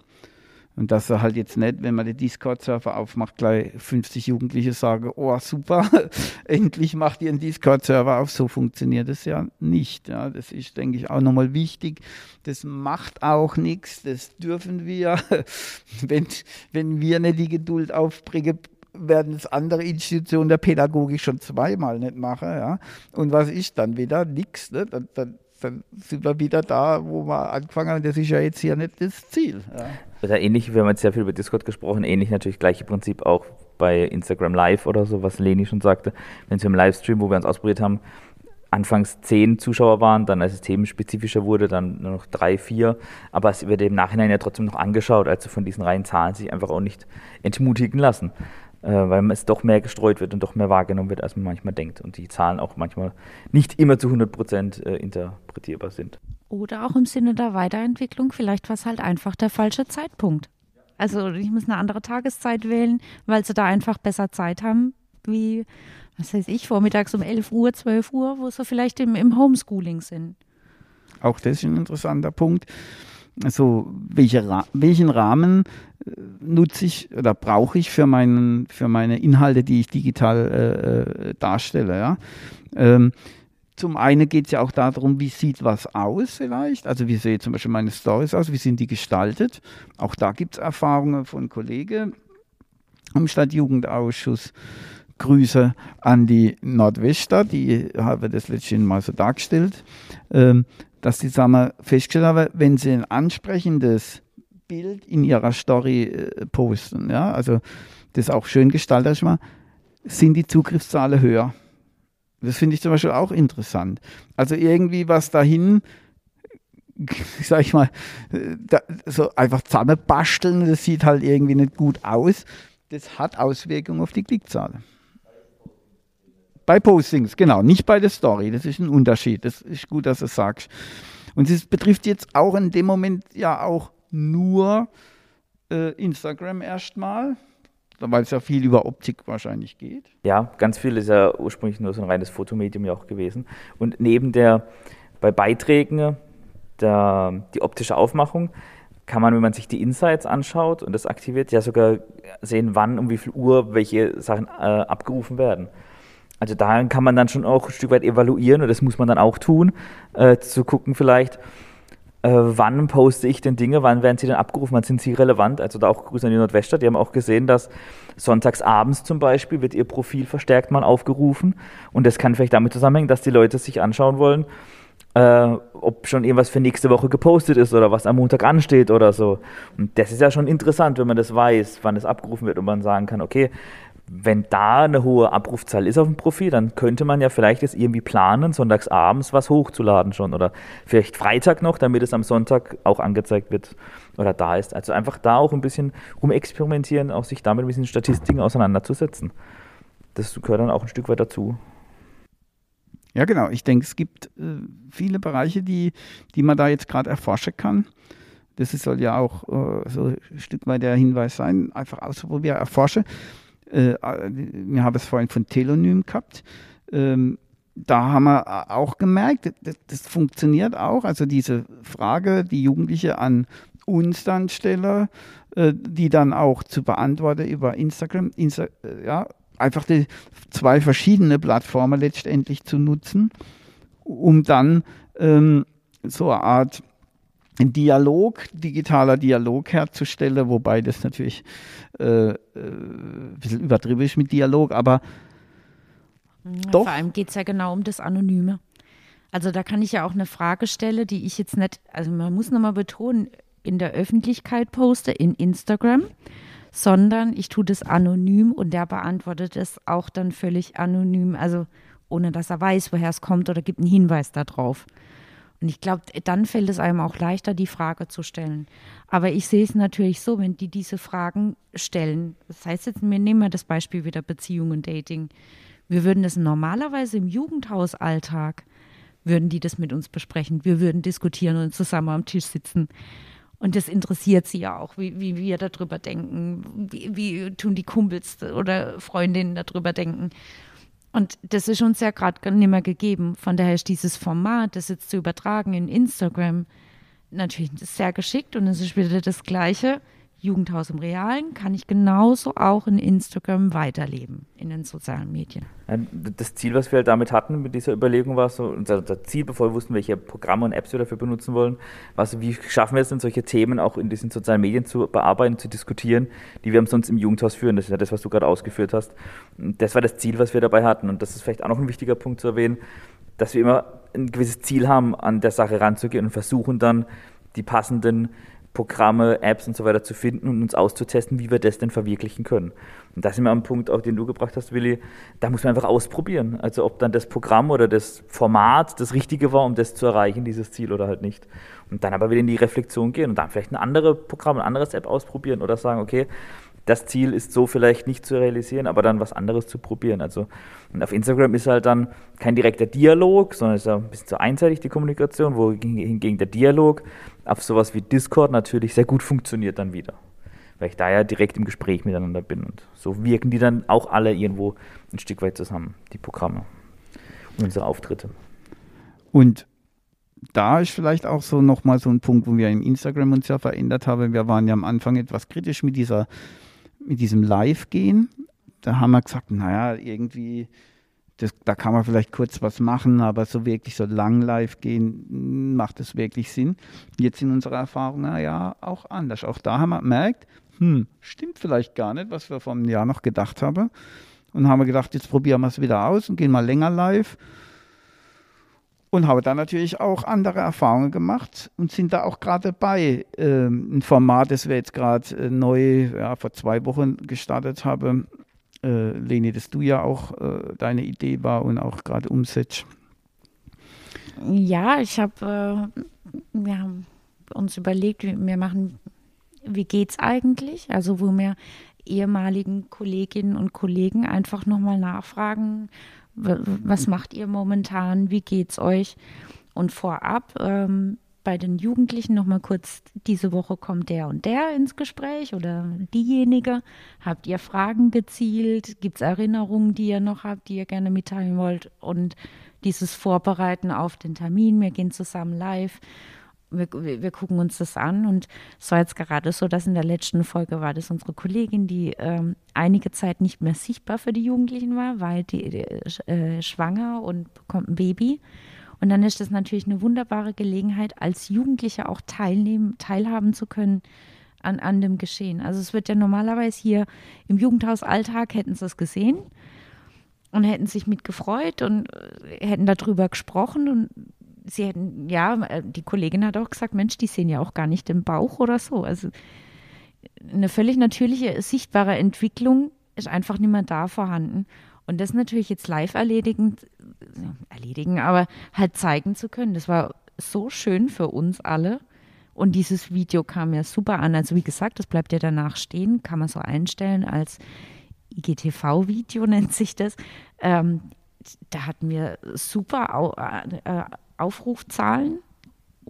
Und dass er halt jetzt nicht, wenn man den Discord-Server aufmacht, gleich 50 Jugendliche sagen, oh super, endlich macht ihr einen Discord-Server auf. So funktioniert es ja nicht. Ja, das ist, denke ich, auch nochmal wichtig. Das macht auch nichts, das dürfen wir. wenn, wenn wir nicht die Geduld aufbringen, werden es andere Institutionen der Pädagogik schon zweimal nicht machen. Ja? Und was ist dann wieder? Nix. Ne? Dann, dann, dann sind wir wieder da, wo wir angefangen haben. Das ist ja jetzt hier nicht das Ziel. Ja. Oder ähnlich, wir haben jetzt sehr viel über Discord gesprochen, ähnlich natürlich gleiche Prinzip auch bei Instagram Live oder so, was Leni schon sagte, wenn sie im Livestream, wo wir uns ausprobiert haben, anfangs zehn Zuschauer waren, dann als es themenspezifischer wurde, dann nur noch drei, vier. Aber es wird im Nachhinein ja trotzdem noch angeschaut, also von diesen reinen Zahlen sich einfach auch nicht entmutigen lassen, weil es doch mehr gestreut wird und doch mehr wahrgenommen wird, als man manchmal denkt. Und die Zahlen auch manchmal nicht immer zu 100 Prozent äh, interpretierbar sind. Oder auch im Sinne der Weiterentwicklung, vielleicht war es halt einfach der falsche Zeitpunkt. Also ich muss eine andere Tageszeit wählen, weil sie da einfach besser Zeit haben, wie was weiß ich, vormittags um 11 Uhr, 12 Uhr, wo sie vielleicht im, im Homeschooling sind. Auch das ist ein interessanter Punkt. Also welche, welchen Rahmen äh, nutze ich oder brauche ich für, meinen, für meine Inhalte, die ich digital äh, äh darstelle? Ja? Ähm, zum einen geht es ja auch darum, wie sieht was aus vielleicht. Also wie sehen zum Beispiel meine Stories aus, wie sind die gestaltet. Auch da gibt es Erfahrungen von Kollegen im Stadtjugendausschuss. Grüße an die Nordwester, die habe das letztens mal so dargestellt, ähm, dass die sagen festgestellt haben, wenn sie ein ansprechendes Bild in ihrer Story äh, posten, ja, also das auch schön gestaltet mal, sind die Zugriffszahlen höher. Das finde ich zum Beispiel auch interessant. Also irgendwie was dahin, sag ich mal, da, so einfach zusammenbasteln, das sieht halt irgendwie nicht gut aus. Das hat Auswirkungen auf die Klickzahlen. Bei Postings, genau, nicht bei der Story. Das ist ein Unterschied. Das ist gut, dass du es sagst. Und es betrifft jetzt auch in dem Moment ja auch nur äh, Instagram erstmal, weil es ja viel über Optik wahrscheinlich geht. Ja, ganz viel ist ja ursprünglich nur so ein reines Fotomedium ja auch gewesen. Und neben der, bei Beiträgen, der, die optische Aufmachung, kann man, wenn man sich die Insights anschaut und das aktiviert, ja sogar sehen, wann um wie viel Uhr welche Sachen äh, abgerufen werden. Also daran kann man dann schon auch ein Stück weit evaluieren und das muss man dann auch tun, äh, zu gucken vielleicht, äh, wann poste ich denn Dinge, wann werden sie denn abgerufen, wann sind sie relevant. Also da auch Grüße an die Nordwester, die haben auch gesehen, dass sonntags abends zum Beispiel wird ihr Profil verstärkt mal aufgerufen und das kann vielleicht damit zusammenhängen, dass die Leute sich anschauen wollen, äh, ob schon irgendwas für nächste Woche gepostet ist oder was am Montag ansteht oder so. Und das ist ja schon interessant, wenn man das weiß, wann es abgerufen wird und man sagen kann, okay, wenn da eine hohe Abrufzahl ist auf dem Profil, dann könnte man ja vielleicht jetzt irgendwie planen, sonntags abends was hochzuladen schon oder vielleicht Freitag noch, damit es am Sonntag auch angezeigt wird oder da ist. Also einfach da auch ein bisschen rumexperimentieren, auch sich damit ein bisschen Statistiken auseinanderzusetzen. Das gehört dann auch ein Stück weit dazu. Ja, genau. Ich denke, es gibt äh, viele Bereiche, die, die man da jetzt gerade erforschen kann. Das soll ja auch äh, so ein Stück weit der Hinweis sein. Einfach ausprobieren, erforschen äh, wir haben es vorhin von Telonym gehabt. Ähm, da haben wir auch gemerkt, das, das, funktioniert auch. Also diese Frage, die Jugendliche an uns dann stellen, äh, die dann auch zu beantworten über Instagram, Insta, äh, ja, einfach die zwei verschiedene Plattformen letztendlich zu nutzen, um dann ähm, so eine Art Dialog, digitaler Dialog herzustellen, wobei das natürlich äh, äh, ein bisschen übertrieben ist mit Dialog, aber ja, doch. Vor allem geht es ja genau um das Anonyme. Also da kann ich ja auch eine Frage stellen, die ich jetzt nicht, also man muss nochmal betonen, in der Öffentlichkeit poste, in Instagram, sondern ich tue das anonym und der beantwortet es auch dann völlig anonym, also ohne dass er weiß, woher es kommt oder gibt einen Hinweis darauf. Und ich glaube, dann fällt es einem auch leichter, die Frage zu stellen. Aber ich sehe es natürlich so, wenn die diese Fragen stellen. Das heißt jetzt, wir nehmen mal das Beispiel wieder Beziehung und Dating. Wir würden das normalerweise im Jugendhausalltag, würden die das mit uns besprechen. Wir würden diskutieren und zusammen am Tisch sitzen. Und das interessiert sie ja auch, wie, wie wir darüber denken, wie, wie tun die Kumpels oder Freundinnen darüber denken. Und das ist uns ja gerade nicht mehr gegeben. Von daher ist dieses Format, das jetzt zu übertragen in Instagram, natürlich sehr geschickt und es ist wieder das Gleiche. Jugendhaus im Realen kann ich genauso auch in Instagram weiterleben, in den sozialen Medien. Das Ziel, was wir halt damit hatten, mit dieser Überlegung war so, unser, Ziel, bevor wir wussten, welche Programme und Apps wir dafür benutzen wollen, war so, wie schaffen wir es denn, solche Themen auch in diesen sozialen Medien zu bearbeiten, zu diskutieren, die wir sonst im Jugendhaus führen. Das ist ja das, was du gerade ausgeführt hast. Das war das Ziel, was wir dabei hatten. Und das ist vielleicht auch noch ein wichtiger Punkt zu erwähnen, dass wir immer ein gewisses Ziel haben, an der Sache ranzugehen und versuchen dann, die passenden Programme, Apps und so weiter zu finden und uns auszutesten, wie wir das denn verwirklichen können. Und da sind wir am Punkt, auch den du gebracht hast, Willi, da muss man einfach ausprobieren. Also ob dann das Programm oder das Format das Richtige war, um das zu erreichen, dieses Ziel oder halt nicht. Und dann aber wieder in die Reflexion gehen und dann vielleicht ein anderes Programm, ein anderes App ausprobieren oder sagen, okay, das Ziel ist so vielleicht nicht zu realisieren, aber dann was anderes zu probieren. Also und auf Instagram ist halt dann kein direkter Dialog, sondern ist ein bisschen zu einseitig die Kommunikation, wohingegen der Dialog auf sowas wie Discord natürlich sehr gut funktioniert dann wieder. Weil ich da ja direkt im Gespräch miteinander bin. Und so wirken die dann auch alle irgendwo ein Stück weit zusammen, die Programme unsere Auftritte. Und da ist vielleicht auch so nochmal so ein Punkt, wo wir im Instagram uns ja verändert haben. Wir waren ja am Anfang etwas kritisch mit dieser mit diesem Live-Gehen. Da haben wir gesagt, naja, irgendwie, das, da kann man vielleicht kurz was machen, aber so wirklich so lang live gehen, macht das wirklich Sinn? Jetzt in unserer Erfahrung, naja, auch anders. Auch da haben wir gemerkt, hm, stimmt vielleicht gar nicht, was wir vor einem Jahr noch gedacht haben. Und haben wir gedacht, jetzt probieren wir es wieder aus und gehen mal länger live und habe dann natürlich auch andere Erfahrungen gemacht und sind da auch gerade dabei. Ähm, ein Format, das wir jetzt gerade äh, neu ja, vor zwei Wochen gestartet haben. Äh, Leni, dass du ja auch äh, deine Idee war und auch gerade umsetzt. Ja, ich habe, äh, wir haben uns überlegt, wir machen, wie geht's eigentlich? Also wo wir ehemaligen Kolleginnen und Kollegen einfach nochmal nachfragen, was macht ihr momentan? Wie geht's euch? Und vorab ähm, bei den Jugendlichen noch mal kurz, diese Woche kommt der und der ins Gespräch oder diejenige. Habt ihr Fragen gezielt? Gibt es Erinnerungen, die ihr noch habt, die ihr gerne mitteilen wollt? Und dieses Vorbereiten auf den Termin, wir gehen zusammen live wir, wir, gucken uns das an und es war jetzt gerade so, dass in der letzten Folge war das unsere Kollegin, die ähm, einige Zeit nicht mehr sichtbar für die Jugendlichen war, weil die, die äh, schwanger und bekommt ein Baby. Und dann ist das natürlich eine wunderbare Gelegenheit, als Jugendliche auch teilnehmen, teilhaben zu können an, an dem Geschehen. Also es wird ja normalerweise hier im Jugendhausalltag hätten sie es gesehen und hätten sich mitgefreut und äh, hätten darüber gesprochen und sie hätten, ja, äh, die Kollegin hat auch gesagt, Mensch, die sehen ja auch gar nicht den Bauch oder so. Also eine völlig natürliche, sichtbare Entwicklung ist einfach nicht mehr da vorhanden. Und das natürlich jetzt live erledigen, erledigen, aber halt zeigen zu können, das war so schön für uns alle. Und dieses Video kam ja super an. Also wie gesagt, das bleibt ja danach stehen, kann man so einstellen als IGTV-Video nennt sich das. Ähm, da hatten wir super äh, äh, Aufrufzahlen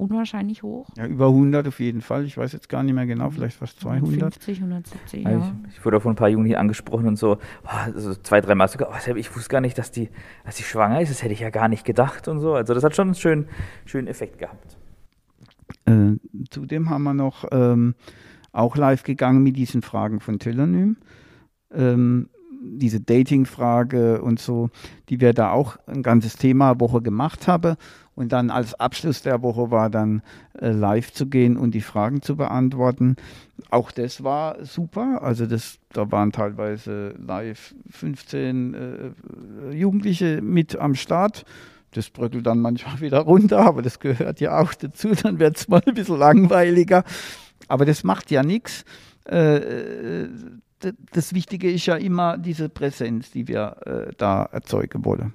unwahrscheinlich hoch. Ja, über 100 auf jeden Fall. Ich weiß jetzt gar nicht mehr genau, vielleicht fast 200. 50, 170, ja. Ich, ich, wurde von ein paar Jungen hier angesprochen und so, oh, also zwei, drei Mal sogar, oh, ich wusste gar nicht, dass die, dass sie schwanger ist, das hätte ich ja gar nicht gedacht und so. Also das hat schon einen schönen, schönen Effekt gehabt. Äh, zudem haben wir noch ähm, auch live gegangen mit diesen Fragen von Telonym. Ähm, diese Dating-Frage und so, die wir da auch ein ganzes Thema Woche gemacht haben. Und dann als Abschluss der Woche war dann äh, live zu gehen und die Fragen zu beantworten. Auch das war super. Also das, da waren teilweise live 15 äh, Jugendliche mit am Start. Das bröckelt dann manchmal wieder runter, aber das gehört ja auch dazu. Dann wird es mal ein bisschen langweiliger. Aber das macht ja nichts. Äh, äh das Wichtige ist ja immer diese Präsenz, die wir äh, da erzeugen wollen.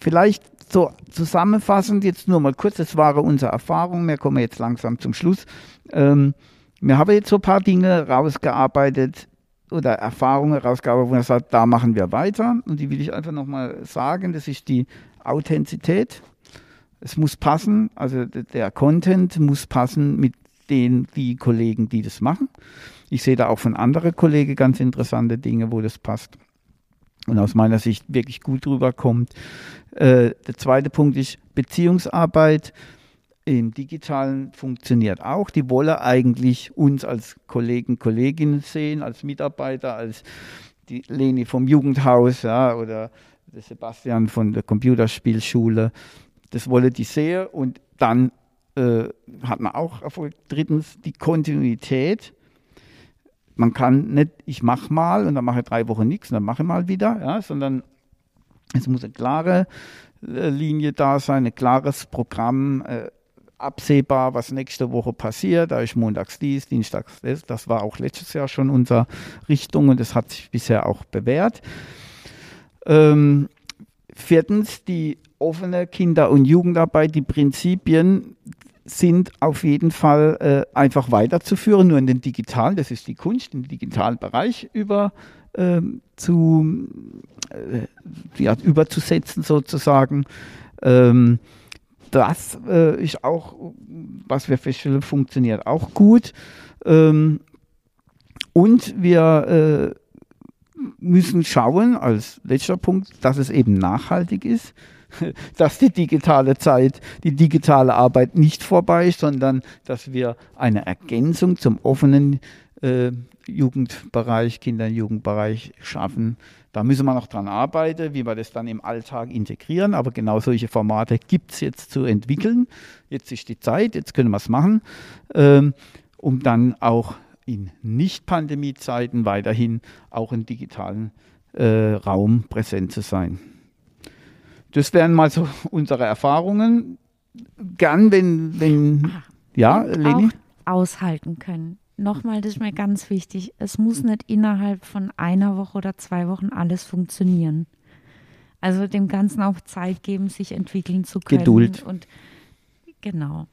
Vielleicht so zusammenfassend jetzt nur mal kurz, das waren unsere Erfahrungen, wir kommen jetzt langsam zum Schluss. Ähm, wir haben jetzt so ein paar Dinge rausgearbeitet oder Erfahrungen rausgearbeitet, wo man sagt, da machen wir weiter. Und die will ich einfach nochmal sagen, das ist die Authentizität. Es muss passen, also der Content muss passen mit den die Kollegen, die das machen. Ich sehe da auch von anderen Kollegen ganz interessante Dinge, wo das passt und aus meiner Sicht wirklich gut rüberkommt. Äh, der zweite Punkt ist Beziehungsarbeit. Im Digitalen funktioniert auch. Die wollen eigentlich uns als Kollegen, Kolleginnen sehen, als Mitarbeiter, als die Leni vom Jugendhaus ja, oder der Sebastian von der Computerspielschule. Das wollen die sehen und dann äh, hat man auch Erfolg. Drittens die Kontinuität man kann nicht, ich mache mal und dann mache ich drei Wochen nichts und dann mache ich mal wieder, ja, sondern es muss eine klare äh, Linie da sein, ein klares Programm, äh, absehbar, was nächste Woche passiert. Da ist montags dies, dienstags das. Das war auch letztes Jahr schon unsere Richtung und das hat sich bisher auch bewährt. Ähm, viertens, die offene Kinder- und Jugendarbeit, die Prinzipien sind auf jeden Fall äh, einfach weiterzuführen, nur in den digitalen, das ist die Kunst, in den digitalen Bereich über ähm, zu, äh, ja, überzusetzen sozusagen. Ähm, das äh, ist auch, was wir feststellen, funktioniert auch gut. Ähm, und wir äh, müssen schauen, als letzter Punkt, dass es eben nachhaltig ist, dass die digitale Zeit, die digitale Arbeit nicht vorbei ist, sondern dass wir eine Ergänzung zum offenen äh, Jugendbereich, Kinder- und Jugendbereich schaffen. Da müssen wir noch dran arbeiten, wie wir das dann im Alltag integrieren. Aber genau solche Formate gibt es jetzt zu entwickeln. Jetzt ist die Zeit, jetzt können wir es machen, ähm, um dann auch in Nicht-Pandemie-Zeiten weiterhin auch im digitalen äh, Raum präsent zu sein. Das wären mal so unsere Erfahrungen. Gern, wenn, wenn ja, Leni? aushalten können nochmal, das ist mir ganz wichtig, es muss nicht innerhalb von einer Woche oder zwei Wochen alles funktionieren. Also dem Ganzen auch Zeit geben, sich entwickeln zu können. Geduld. Und genau.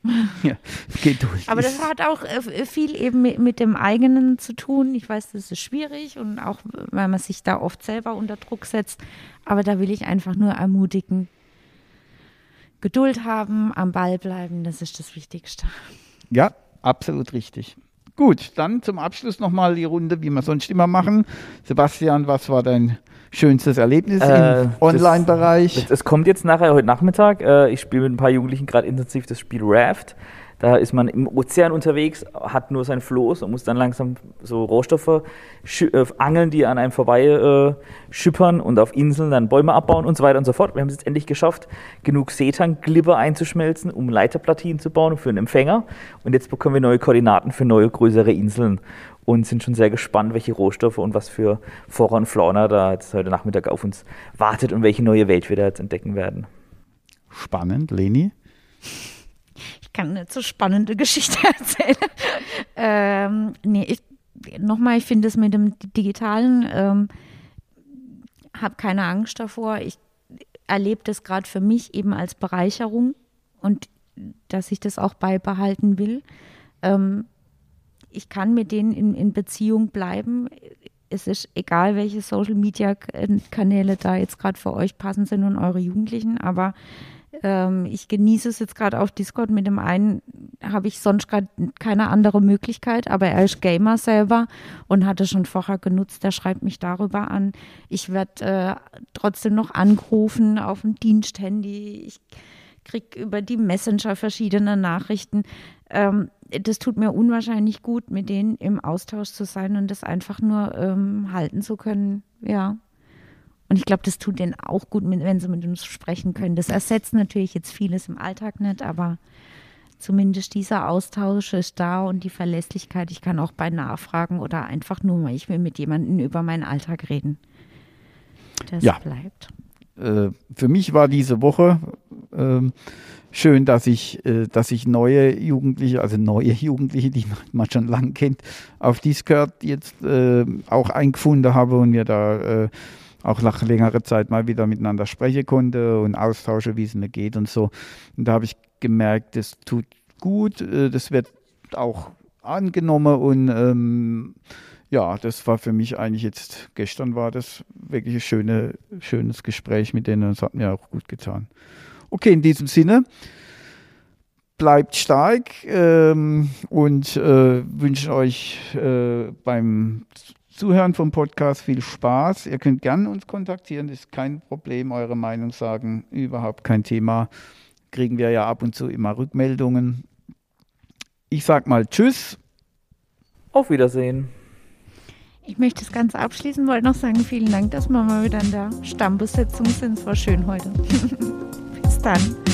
Ja, Geduld. Aber das hat auch äh, viel eben mit dem eigenen zu tun. Ich weiß, das ist schwierig und auch, weil man sich da oft selber unter Druck setzt. Aber da will ich einfach nur ermutigen. Geduld haben, am Ball bleiben, das ist das Wichtigste. Ja, absolut richtig. Gut, dann zum Abschluss nochmal die Runde, wie wir sonst immer machen. Sebastian, was war dein schönstes Erlebnis äh, im Online-Bereich? Es kommt jetzt nachher heute Nachmittag. Äh, ich spiele mit ein paar Jugendlichen gerade intensiv das Spiel Raft. Da ist man im Ozean unterwegs, hat nur sein Floß und muss dann langsam so Rohstoffe äh, angeln, die an einem vorbei äh, schippern und auf Inseln dann Bäume abbauen und so weiter und so fort. Wir haben es jetzt endlich geschafft, genug Seetang-Glibber einzuschmelzen, um Leiterplatinen zu bauen für einen Empfänger. Und jetzt bekommen wir neue Koordinaten für neue, größere Inseln und sind schon sehr gespannt, welche Rohstoffe und was für Flora und Fauna da jetzt heute Nachmittag auf uns wartet und welche neue Welt wir da jetzt entdecken werden. Spannend, Leni kann eine so spannende Geschichte erzählen. ähm, nee, ich, nochmal, ich finde es mit dem Digitalen, ähm, habe keine Angst davor. Ich erlebe das gerade für mich eben als Bereicherung und dass ich das auch beibehalten will. Ähm, ich kann mit denen in, in Beziehung bleiben. Es ist egal, welche Social Media Kanäle da jetzt gerade für euch passend sind und eure Jugendlichen, aber ähm, ich genieße es jetzt gerade auf Discord. Mit dem einen habe ich sonst gerade keine andere Möglichkeit, aber er ist Gamer selber und hatte schon vorher genutzt. Der schreibt mich darüber an. Ich werde äh, trotzdem noch angerufen auf dem Diensthandy. Ich kriege über die Messenger verschiedene Nachrichten. Ähm, das tut mir unwahrscheinlich gut, mit denen im Austausch zu sein und das einfach nur ähm, halten zu können. Ja. Und ich glaube, das tut denen auch gut, wenn sie mit uns sprechen können. Das ersetzt natürlich jetzt vieles im Alltag nicht, aber zumindest dieser Austausch ist da und die Verlässlichkeit. Ich kann auch bei Nachfragen oder einfach nur mal, ich will mit jemandem über meinen Alltag reden. Das ja. bleibt. Äh, für mich war diese Woche äh, schön, dass ich, äh, dass ich neue Jugendliche, also neue Jugendliche, die man schon lange kennt, auf Discord jetzt äh, auch eingefunden habe und mir da auch nach längerer Zeit mal wieder miteinander sprechen konnte und austausche, wie es mir geht und so. Und da habe ich gemerkt, das tut gut, äh, das wird auch angenommen und ähm, ja, das war für mich eigentlich jetzt, gestern war das wirklich ein schöne, schönes Gespräch mit denen und es hat mir auch gut getan. Okay, in diesem Sinne, bleibt stark ähm, und äh, wünsche euch äh, beim Zuhören vom Podcast viel Spaß. Ihr könnt gerne uns kontaktieren, ist kein Problem, eure Meinung sagen, überhaupt kein Thema. Kriegen wir ja ab und zu immer Rückmeldungen. Ich sag mal Tschüss. Auf Wiedersehen. Ich möchte das Ganze abschließen, wollte noch sagen, vielen Dank, dass wir mal wieder in der Stammbesetzung sind. Es war schön heute. Bis dann.